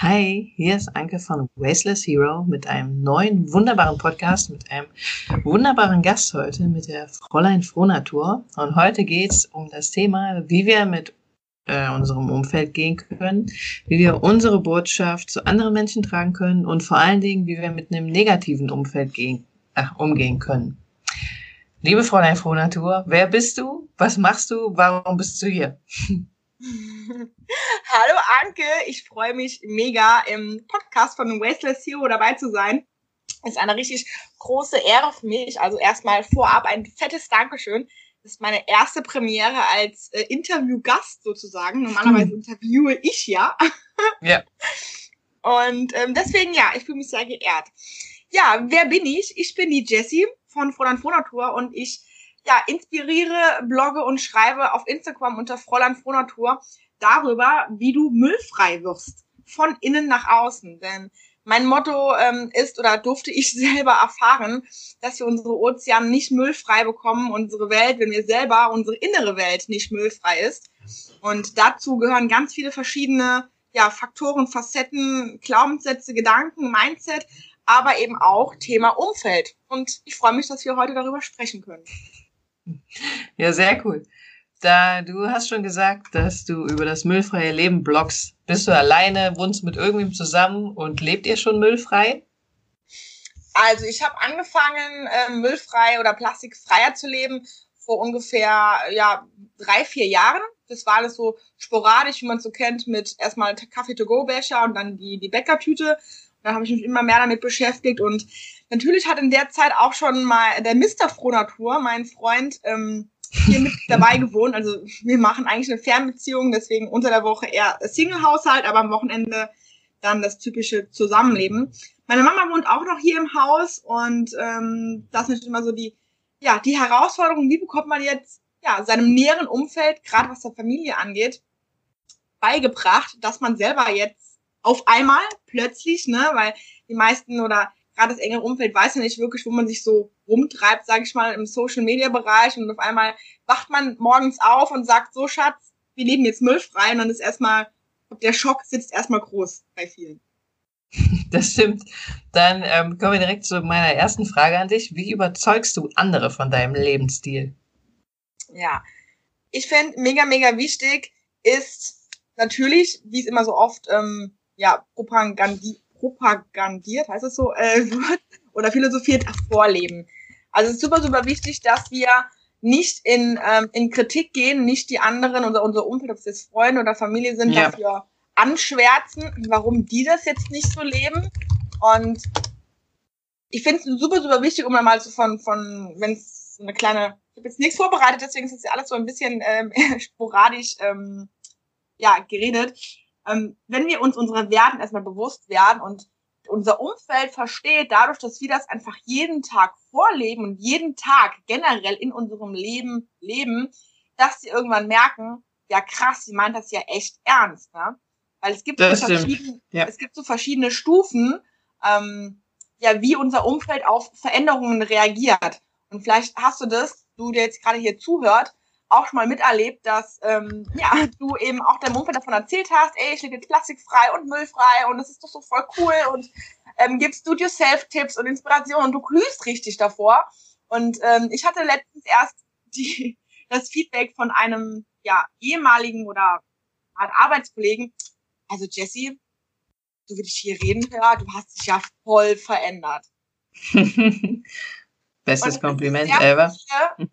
Hi, hier ist Anke von Wasteless Hero mit einem neuen wunderbaren Podcast, mit einem wunderbaren Gast heute, mit der Fräulein Frohnatur. Und heute geht es um das Thema, wie wir mit äh, unserem Umfeld gehen können, wie wir unsere Botschaft zu anderen Menschen tragen können und vor allen Dingen, wie wir mit einem negativen Umfeld gehen, äh, umgehen können. Liebe Fräulein Frohnatur, wer bist du? Was machst du? Warum bist du hier? Hallo Anke, ich freue mich mega im Podcast von Wasteless Hero dabei zu sein. Ist eine richtig große Ehre für mich. Also erstmal vorab ein fettes Dankeschön. Das ist meine erste Premiere als äh, Interviewgast sozusagen. Normalerweise hm. interviewe ich ja. Ja. Und ähm, deswegen ja, ich fühle mich sehr geehrt. Ja, wer bin ich? Ich bin die Jessie von Fräulein Frohnatur und ich ja, inspiriere, blogge und schreibe auf Instagram unter Fräulein Frohnatur darüber, wie du müllfrei wirst. Von innen nach außen. Denn mein Motto ähm, ist oder durfte ich selber erfahren, dass wir unsere Ozeane nicht müllfrei bekommen, unsere Welt, wenn wir selber, unsere innere Welt nicht müllfrei ist. Und dazu gehören ganz viele verschiedene ja, Faktoren, Facetten, Glaubenssätze, Gedanken, Mindset, aber eben auch Thema Umfeld. Und ich freue mich, dass wir heute darüber sprechen können. Ja, sehr cool. Da du hast schon gesagt, dass du über das müllfreie Leben bloggst. Bist du alleine, wohnst mit irgendwem zusammen und lebt ihr schon müllfrei? Also ich habe angefangen, äh, müllfrei oder plastikfreier zu leben vor ungefähr ja drei, vier Jahren. Das war alles so sporadisch, wie man es so kennt, mit erstmal Kaffee-to-go-Becher und dann die, die Bäckertüte. Da habe ich mich immer mehr damit beschäftigt und natürlich hat in der Zeit auch schon mal der Mr. Frohnatur, mein Freund, ähm, hier mit dabei gewohnt. Also wir machen eigentlich eine Fernbeziehung, deswegen unter der Woche eher Single-Haushalt, aber am Wochenende dann das typische Zusammenleben. Meine Mama wohnt auch noch hier im Haus und ähm, das ist immer so die, ja, die Herausforderung, wie bekommt man jetzt ja seinem näheren Umfeld, gerade was der Familie angeht, beigebracht, dass man selber jetzt auf einmal plötzlich, ne, weil die meisten oder gerade das engere Umfeld weiß ja nicht wirklich, wo man sich so rumtreibt, sage ich mal, im Social-Media-Bereich und auf einmal wacht man morgens auf und sagt, so Schatz, wir leben jetzt müllfrei und dann ist erstmal, der Schock sitzt erstmal groß bei vielen. Das stimmt. Dann ähm, kommen wir direkt zu meiner ersten Frage an dich. Wie überzeugst du andere von deinem Lebensstil? Ja, ich finde mega, mega wichtig ist natürlich, wie es immer so oft ähm, ja, propagandi propagandiert, heißt es so, äh, wird oder philosophiert vorleben. Also es ist super, super wichtig, dass wir nicht in, ähm, in Kritik gehen, nicht die anderen oder unser Umfeld, ob es jetzt Freunde oder Familie sind, ja. dafür anschwärzen, warum die das jetzt nicht so leben. Und ich finde es super, super wichtig, um dann mal so von, von wenn es so eine kleine, ich habe jetzt nichts vorbereitet, deswegen ist es ja alles so ein bisschen ähm, sporadisch ähm, ja, geredet ähm, wenn wir uns unsere Werten erstmal bewusst werden und unser Umfeld versteht, dadurch, dass wir das einfach jeden Tag vorleben und jeden Tag generell in unserem Leben leben, dass sie irgendwann merken, ja krass, sie meint das ja echt ernst, ne? Weil es gibt, so verschiedene, ja. es gibt so verschiedene Stufen, ähm, ja, wie unser Umfeld auf Veränderungen reagiert. Und vielleicht hast du das, du der jetzt gerade hier zuhört, auch schon mal miterlebt, dass ähm, ja, du eben auch deinem Umfeld davon erzählt hast, ey, ich lebe jetzt plastikfrei und müllfrei und das ist doch so voll cool und ähm, gibst du dir Self-Tipps und Inspiration und du glühst richtig davor. Und ähm, ich hatte letztens erst die, das Feedback von einem ja, ehemaligen oder Art Arbeitskollegen. Also Jesse, so wie ich hier reden höre, du hast dich ja voll verändert. Bestes Kompliment ever. Viele,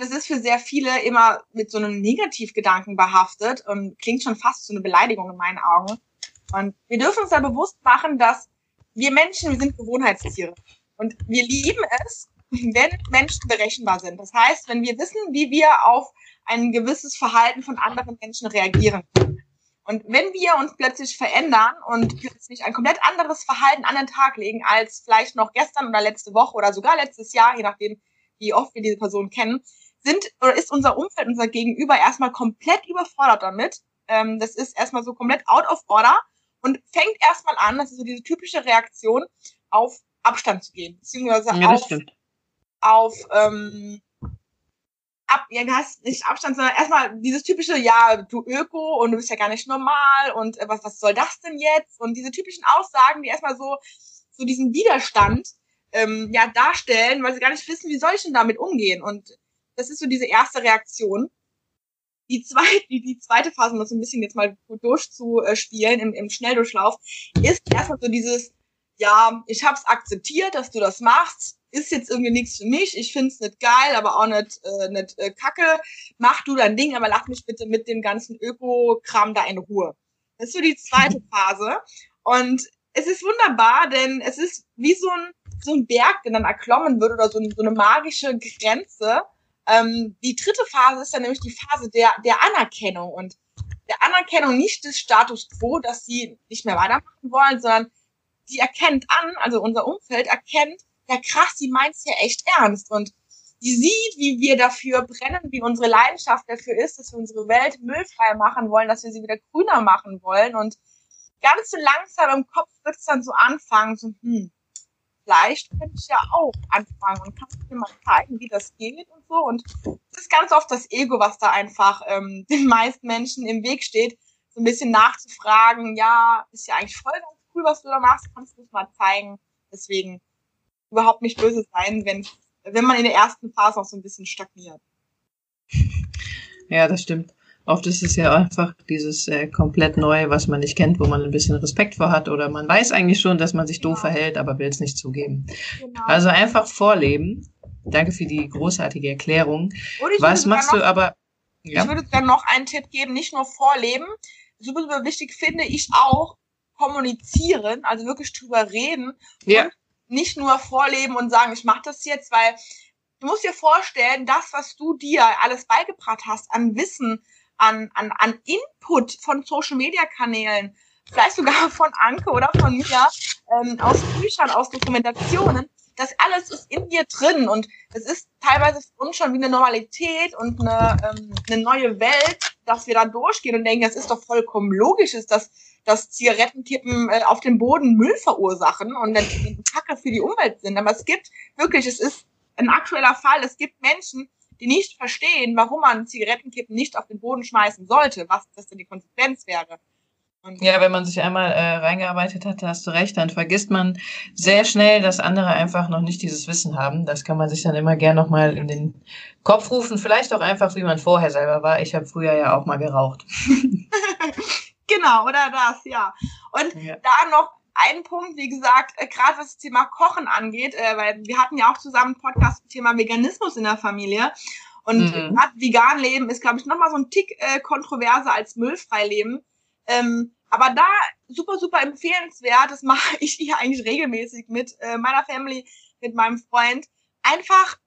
das ist für sehr viele immer mit so einem Negativgedanken behaftet und klingt schon fast so eine Beleidigung in meinen Augen. Und wir dürfen uns da bewusst machen, dass wir Menschen, wir sind Gewohnheitstiere. Und wir lieben es, wenn Menschen berechenbar sind. Das heißt, wenn wir wissen, wie wir auf ein gewisses Verhalten von anderen Menschen reagieren können. Und wenn wir uns plötzlich verändern und plötzlich ein komplett anderes Verhalten an den Tag legen als vielleicht noch gestern oder letzte Woche oder sogar letztes Jahr, je nachdem, wie oft wir diese Person kennen, sind oder ist unser Umfeld, unser Gegenüber erstmal komplett überfordert damit. Ähm, das ist erstmal so komplett out of order und fängt erstmal an, das ist so diese typische Reaktion, auf Abstand zu gehen, beziehungsweise ja, auf, auf ähm, ab, ja, hast nicht Abstand, sondern erstmal dieses typische, ja, du Öko und du bist ja gar nicht normal und äh, was, was soll das denn jetzt? Und diese typischen Aussagen, die erstmal so, so diesen Widerstand ähm, ja darstellen, weil sie gar nicht wissen, wie soll ich denn damit umgehen. Und das ist so diese erste Reaktion. Die zweite, die, die zweite Phase, um das so ein bisschen jetzt mal durchzuspielen im, im Schnelldurchlauf, ist erstmal so dieses, ja, ich hab's akzeptiert, dass du das machst ist jetzt irgendwie nichts für mich, ich find's nicht geil, aber auch nicht, äh, nicht äh, kacke, mach du dein Ding, aber lass mich bitte mit dem ganzen Öko-Kram da in Ruhe. Das ist so die zweite Phase. Und es ist wunderbar, denn es ist wie so ein, so ein Berg, der dann erklommen wird oder so, so eine magische Grenze. Ähm, die dritte Phase ist dann nämlich die Phase der, der Anerkennung. Und der Anerkennung nicht des Status quo, dass sie nicht mehr weitermachen wollen, sondern sie erkennt an, also unser Umfeld erkennt, ja krass, die meint's ja echt ernst. Und die sieht, wie wir dafür brennen, wie unsere Leidenschaft dafür ist, dass wir unsere Welt müllfrei machen wollen, dass wir sie wieder grüner machen wollen. Und ganz so langsam im Kopf wird's dann so anfangen, so, hm, vielleicht könnte ich ja auch anfangen und kannst dir mal zeigen, wie das geht und so. Und es ist ganz oft das Ego, was da einfach ähm, den meisten Menschen im Weg steht, so ein bisschen nachzufragen, ja, ist ja eigentlich voll ganz cool, was du da machst, kannst du es mal zeigen. Deswegen überhaupt nicht böse sein, wenn, wenn man in der ersten Phase auch so ein bisschen stagniert. Ja, das stimmt. Oft ist es ja einfach dieses äh, komplett Neue, was man nicht kennt, wo man ein bisschen Respekt vor hat oder man weiß eigentlich schon, dass man sich doof verhält, aber will es nicht zugeben. Genau. Also einfach vorleben. Danke für die großartige Erklärung. Was machst noch, du aber? Ja? Ich würde dann noch einen Tipp geben, nicht nur vorleben. Super, super wichtig finde ich auch kommunizieren, also wirklich drüber reden ja. und nicht nur vorleben und sagen, ich mache das jetzt, weil du musst dir vorstellen, das, was du dir alles beigebracht hast an Wissen, an, an, an Input von Social-Media-Kanälen, vielleicht sogar von Anke oder von mir, ähm, aus Büchern, aus Dokumentationen, das alles ist in dir drin und es ist teilweise für uns schon wie eine Normalität und eine, ähm, eine neue Welt, dass wir da durchgehen und denken, das ist doch vollkommen logisch, ist das dass Zigarettenkippen äh, auf dem Boden Müll verursachen und dann Kacke für die Umwelt sind. Aber es gibt wirklich, es ist ein aktueller Fall, es gibt Menschen, die nicht verstehen, warum man Zigarettenkippen nicht auf den Boden schmeißen sollte, was das denn die Konsequenz wäre. Und ja, wenn man sich einmal äh, reingearbeitet hat, hast du recht, dann vergisst man sehr schnell, dass andere einfach noch nicht dieses Wissen haben. Das kann man sich dann immer gern nochmal in den Kopf rufen. Vielleicht auch einfach, wie man vorher selber war. Ich habe früher ja auch mal geraucht. Genau, oder das, ja. Und ja. da noch ein Punkt, wie gesagt, äh, gerade was das Thema Kochen angeht, äh, weil wir hatten ja auch zusammen einen Podcast zum Thema Veganismus in der Familie. Und mhm. gerade vegan leben ist, glaube ich, nochmal so ein Tick äh, kontroverser als müllfrei leben. Ähm, aber da super, super empfehlenswert, das mache ich hier eigentlich regelmäßig mit äh, meiner Family, mit meinem Freund. Einfach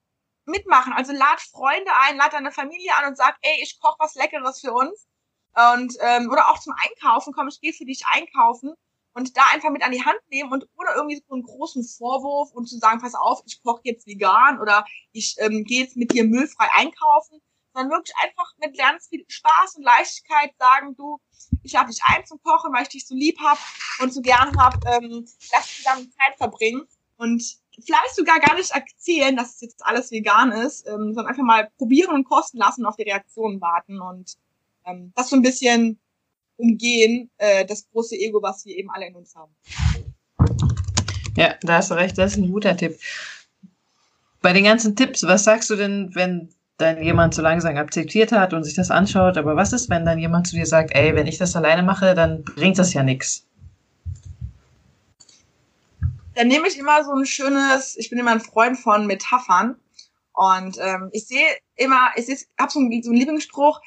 mitmachen. Also lad Freunde ein, lad deine Familie an und sag, ey, ich koche was Leckeres für uns. Und, ähm, oder auch zum Einkaufen, komm, ich gehe für dich einkaufen und da einfach mit an die Hand nehmen und ohne irgendwie so einen großen Vorwurf und zu sagen, pass auf, ich koche jetzt vegan oder ich ähm, gehe jetzt mit dir müllfrei einkaufen, sondern wirklich einfach mit ganz viel Spaß und Leichtigkeit sagen, du, ich lade dich ein zum Kochen, weil ich dich so lieb hab und so gern hab, ähm, lass zusammen Zeit verbringen. Und vielleicht sogar gar nicht erzählen, dass es jetzt alles vegan ist, ähm, sondern einfach mal probieren und kosten lassen und auf die Reaktionen warten und ähm, das so ein bisschen umgehen, äh, das große Ego, was wir eben alle in uns haben. Ja, da hast du recht, das ist ein guter Tipp. Bei den ganzen Tipps, was sagst du denn, wenn dann jemand so langsam akzeptiert hat und sich das anschaut, aber was ist, wenn dann jemand zu dir sagt, ey, wenn ich das alleine mache, dann bringt das ja nichts? Dann nehme ich immer so ein schönes, ich bin immer ein Freund von Metaphern und ähm, ich sehe immer, ich habe so einen, so einen Lieblingsspruch,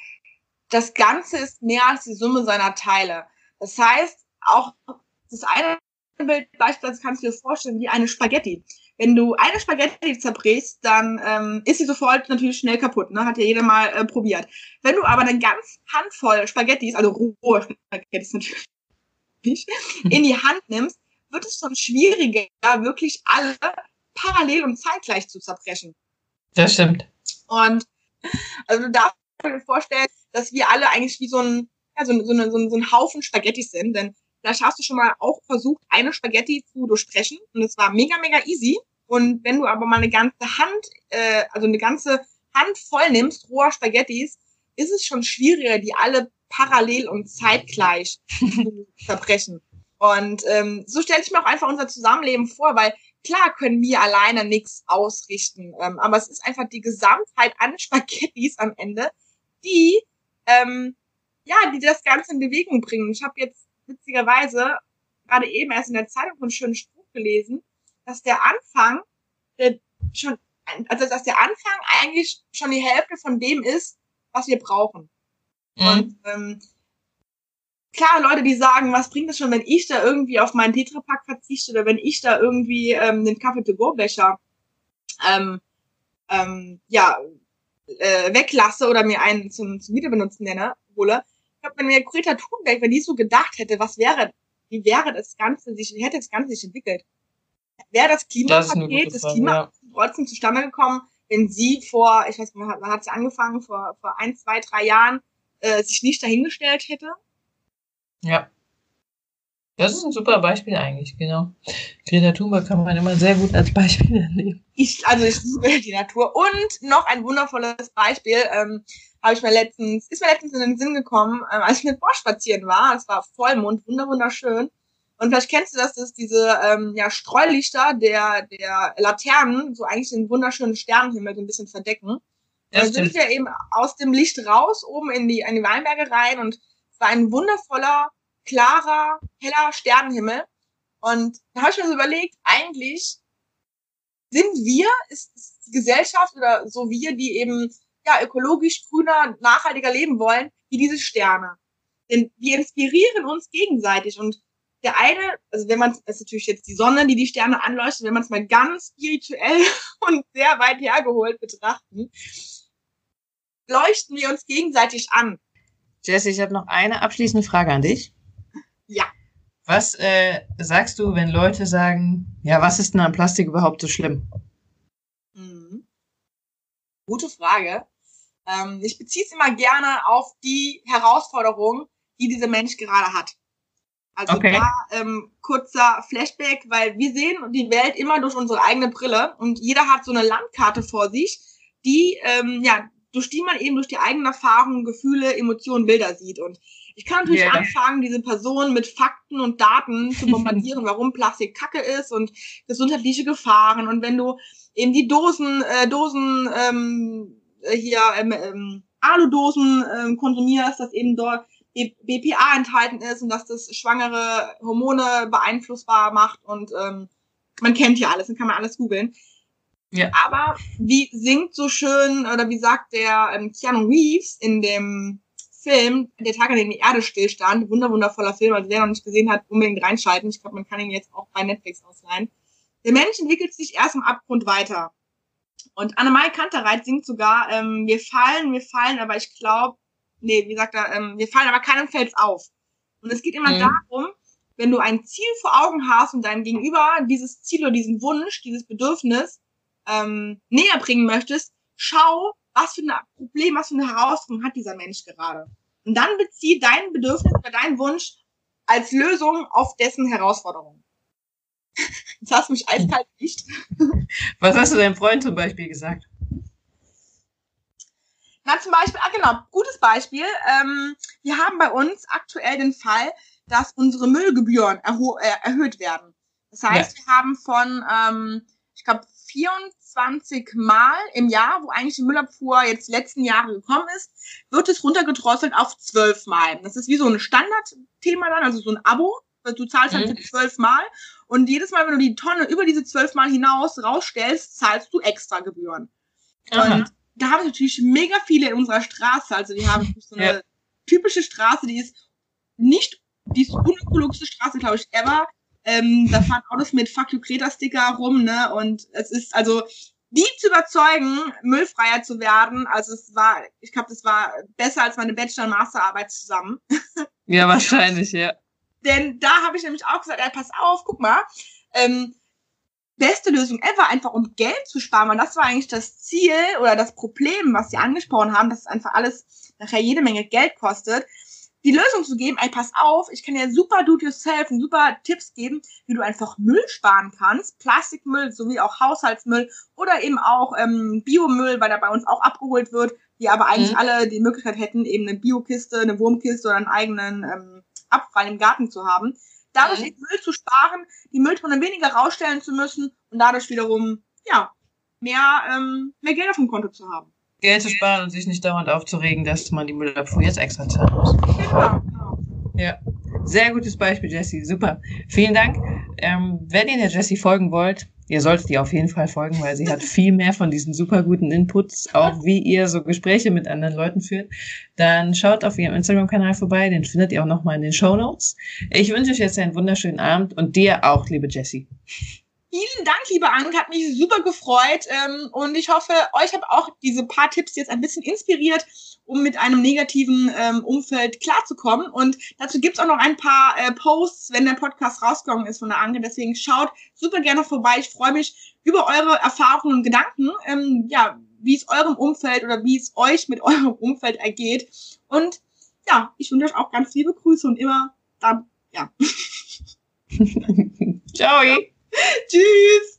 das Ganze ist mehr als die Summe seiner Teile. Das heißt, auch das eine Bild beispielsweise kannst du dir vorstellen wie eine Spaghetti. Wenn du eine Spaghetti zerbrichst, dann ähm, ist sie sofort natürlich schnell kaputt. Ne? Hat ja jeder mal äh, probiert. Wenn du aber eine ganz Handvoll Spaghettis, also rohe Spaghettis natürlich, in die Hand nimmst, wird es schon schwieriger, wirklich alle parallel und zeitgleich zu zerbrechen. Das stimmt. Und also du darfst dir vorstellen, dass wir alle eigentlich wie so ein, ja, so, so, eine, so, ein, so ein Haufen Spaghetti sind. Denn vielleicht hast du schon mal auch versucht, eine Spaghetti zu durchbrechen. Und es war mega, mega easy. Und wenn du aber mal eine ganze Hand, äh, also eine ganze Hand voll nimmst, roher Spaghettis, ist es schon schwieriger, die alle parallel und zeitgleich zu zerbrechen. Und ähm, so stelle ich mir auch einfach unser Zusammenleben vor, weil klar können wir alleine nichts ausrichten, ähm, aber es ist einfach die Gesamtheit an Spaghettis am Ende, die ähm, ja, die das Ganze in Bewegung bringen. Ich habe jetzt witzigerweise gerade eben erst in der Zeitung einen schönen Spruch gelesen, dass der Anfang der schon, also dass der Anfang eigentlich schon die Hälfte von dem ist, was wir brauchen. Mhm. Und ähm, klar, Leute, die sagen, was bringt es schon, wenn ich da irgendwie auf meinen Tetrapack verzichte oder wenn ich da irgendwie ähm, den Kaffee-to-go-Becher ähm, ähm, ja, äh, weglasse oder mir einen zum, zum Wiederbenutzen nenne, hole. Ich glaube, wenn mir Greta Thunberg, wenn die so gedacht hätte, was wäre, wie wäre das Ganze sich, wie hätte das Ganze sich entwickelt? Wäre das Klimapaket, das, das Klima ja. trotzdem zustande gekommen, wenn sie vor, ich weiß nicht, wann hat sie angefangen, vor, vor ein, zwei, drei Jahren, äh, sich nicht dahingestellt hätte? Ja. Das ist ein super Beispiel eigentlich, genau. Greta Thunberg kann man immer sehr gut als Beispiel nehmen. Ich, also ich liebe die Natur. Und noch ein wundervolles Beispiel, ähm, habe ich mir letztens, ist mir letztens in den Sinn gekommen, ähm, als ich mit Bosch spazieren war. Es war Vollmond, wunderschön. Und vielleicht kennst du das, dass diese ähm, ja, Streulichter der, der Laternen so eigentlich den wunderschönen Sternenhimmel so ein bisschen verdecken. Dann sind wir eben aus dem Licht raus, oben in die, in die Weinberge rein und es war ein wundervoller, klarer, heller Sternenhimmel. Und da habe ich mir so überlegt, eigentlich sind wir, ist, die Gesellschaft oder so wir, die eben ja ökologisch grüner, nachhaltiger leben wollen, wie diese Sterne. Denn wir inspirieren uns gegenseitig und der eine, also wenn man, das ist natürlich jetzt die Sonne, die die Sterne anleuchtet, wenn man es mal ganz spirituell und sehr weit hergeholt betrachten, leuchten wir uns gegenseitig an. Jesse, ich habe noch eine abschließende Frage an dich. Ja. Was äh, sagst du, wenn Leute sagen, ja, was ist denn an Plastik überhaupt so schlimm? Mhm. Gute Frage. Ähm, ich beziehe es immer gerne auf die Herausforderung, die dieser Mensch gerade hat. Also okay. da ähm, kurzer Flashback, weil wir sehen die Welt immer durch unsere eigene Brille und jeder hat so eine Landkarte vor sich, die ähm, ja durch die man eben durch die eigenen Erfahrungen, Gefühle, Emotionen, Bilder sieht. Und ich kann natürlich yeah. anfangen, diese Person mit Fakten und Daten zu bombardieren, warum Plastik Kacke ist und gesundheitliche Gefahren. Und wenn du eben die Dosen, äh, Dosen ähm, hier ähm, ähm, Aludosen ähm, konsumierst, dass eben dort BPA enthalten ist und dass das schwangere Hormone beeinflussbar macht und ähm, man kennt ja alles, dann kann man alles googeln. Ja. Aber wie singt so schön, oder wie sagt der ähm, Keanu Reeves in dem Film, Der Tag, an dem die Erde stillstand, wunder wundervoller Film, also wer noch nicht gesehen hat, unbedingt reinschalten. Ich glaube, man kann ihn jetzt auch bei Netflix ausleihen. Der Mensch entwickelt sich erst im Abgrund weiter. Und Annemai Kantereit singt sogar, ähm, wir fallen, wir fallen, aber ich glaube, nee, wie sagt er, ähm, wir fallen, aber keinem fällt's auf. Und es geht immer mhm. darum, wenn du ein Ziel vor Augen hast und deinem Gegenüber dieses Ziel oder diesen Wunsch, dieses Bedürfnis ähm, näher bringen möchtest, schau, was für ein Problem, was für eine Herausforderung hat dieser Mensch gerade. Und dann bezieh dein Bedürfnis oder deinen Wunsch als Lösung auf dessen Herausforderung. Jetzt hast du mich eiskalt nicht. Was hast du deinem Freund zum Beispiel gesagt? Na, zum Beispiel, ah genau, gutes Beispiel. Ähm, wir haben bei uns aktuell den Fall, dass unsere Müllgebühren erho äh, erhöht werden. Das heißt, ja. wir haben von, ähm, ich glaube, 24 Mal im Jahr, wo eigentlich die Müllabfuhr jetzt letzten Jahre gekommen ist, wird es runtergedrosselt auf 12 Mal. Das ist wie so ein Standardthema dann, also so ein Abo. Du zahlst halt mhm. zwölf Mal und jedes Mal, wenn du die Tonne über diese zwölf Mal hinaus rausstellst, zahlst du extra Gebühren. Aha. Und da haben wir natürlich mega viele in unserer Straße. Also die haben so eine ja. typische Straße, die ist nicht die unökologischste Straße, glaube ich, ever. Ähm, da fahren Autos mit Fuck you Kreta Sticker rum, ne? Und es ist also die zu überzeugen, müllfreier zu werden. Also es war, ich glaube, das war besser als meine Bachelor- und Masterarbeit zusammen. Ja, wahrscheinlich, ja. Denn da habe ich nämlich auch gesagt, ey, pass auf, guck mal, ähm, beste Lösung ever, einfach um Geld zu sparen. Und das war eigentlich das Ziel oder das Problem, was sie angesprochen haben, dass es einfach alles nachher jede Menge Geld kostet. Die Lösung zu geben, ey, pass auf, ich kann dir super do-it-yourself und super Tipps geben, wie du einfach Müll sparen kannst, Plastikmüll sowie auch Haushaltsmüll oder eben auch ähm, Biomüll, weil der bei uns auch abgeholt wird, die aber eigentlich mhm. alle die Möglichkeit hätten, eben eine Biokiste, eine Wurmkiste oder einen eigenen ähm, Abfall im Garten zu haben. Dadurch mhm. Müll zu sparen, die Mülltonne weniger rausstellen zu müssen und dadurch wiederum, ja, mehr, ähm, mehr Geld auf dem Konto zu haben. Geld zu sparen und sich nicht dauernd aufzuregen, dass man die Müllabfuhr jetzt extra zahlen muss. Genau. Ja, sehr gutes Beispiel, Jesse. Super. Vielen Dank. Ähm, wenn ihr der Jesse folgen wollt, ihr solltet ihr auf jeden Fall folgen, weil sie hat viel mehr von diesen super guten Inputs, auch wie ihr so Gespräche mit anderen Leuten führt. Dann schaut auf ihrem Instagram-Kanal vorbei, den findet ihr auch nochmal in den Show Notes. Ich wünsche euch jetzt einen wunderschönen Abend und dir auch, liebe Jessie. Vielen Dank, liebe Anke, hat mich super gefreut ähm, und ich hoffe, euch habe auch diese paar Tipps jetzt ein bisschen inspiriert, um mit einem negativen ähm, Umfeld klarzukommen. Und dazu gibt's auch noch ein paar äh, Posts, wenn der Podcast rausgekommen ist von der Anke. Deswegen schaut super gerne vorbei. Ich freue mich über eure Erfahrungen und Gedanken, ähm, ja, wie es eurem Umfeld oder wie es euch mit eurem Umfeld ergeht. Und ja, ich wünsche euch auch ganz liebe Grüße und immer da, ja. Ciao. Tschüss.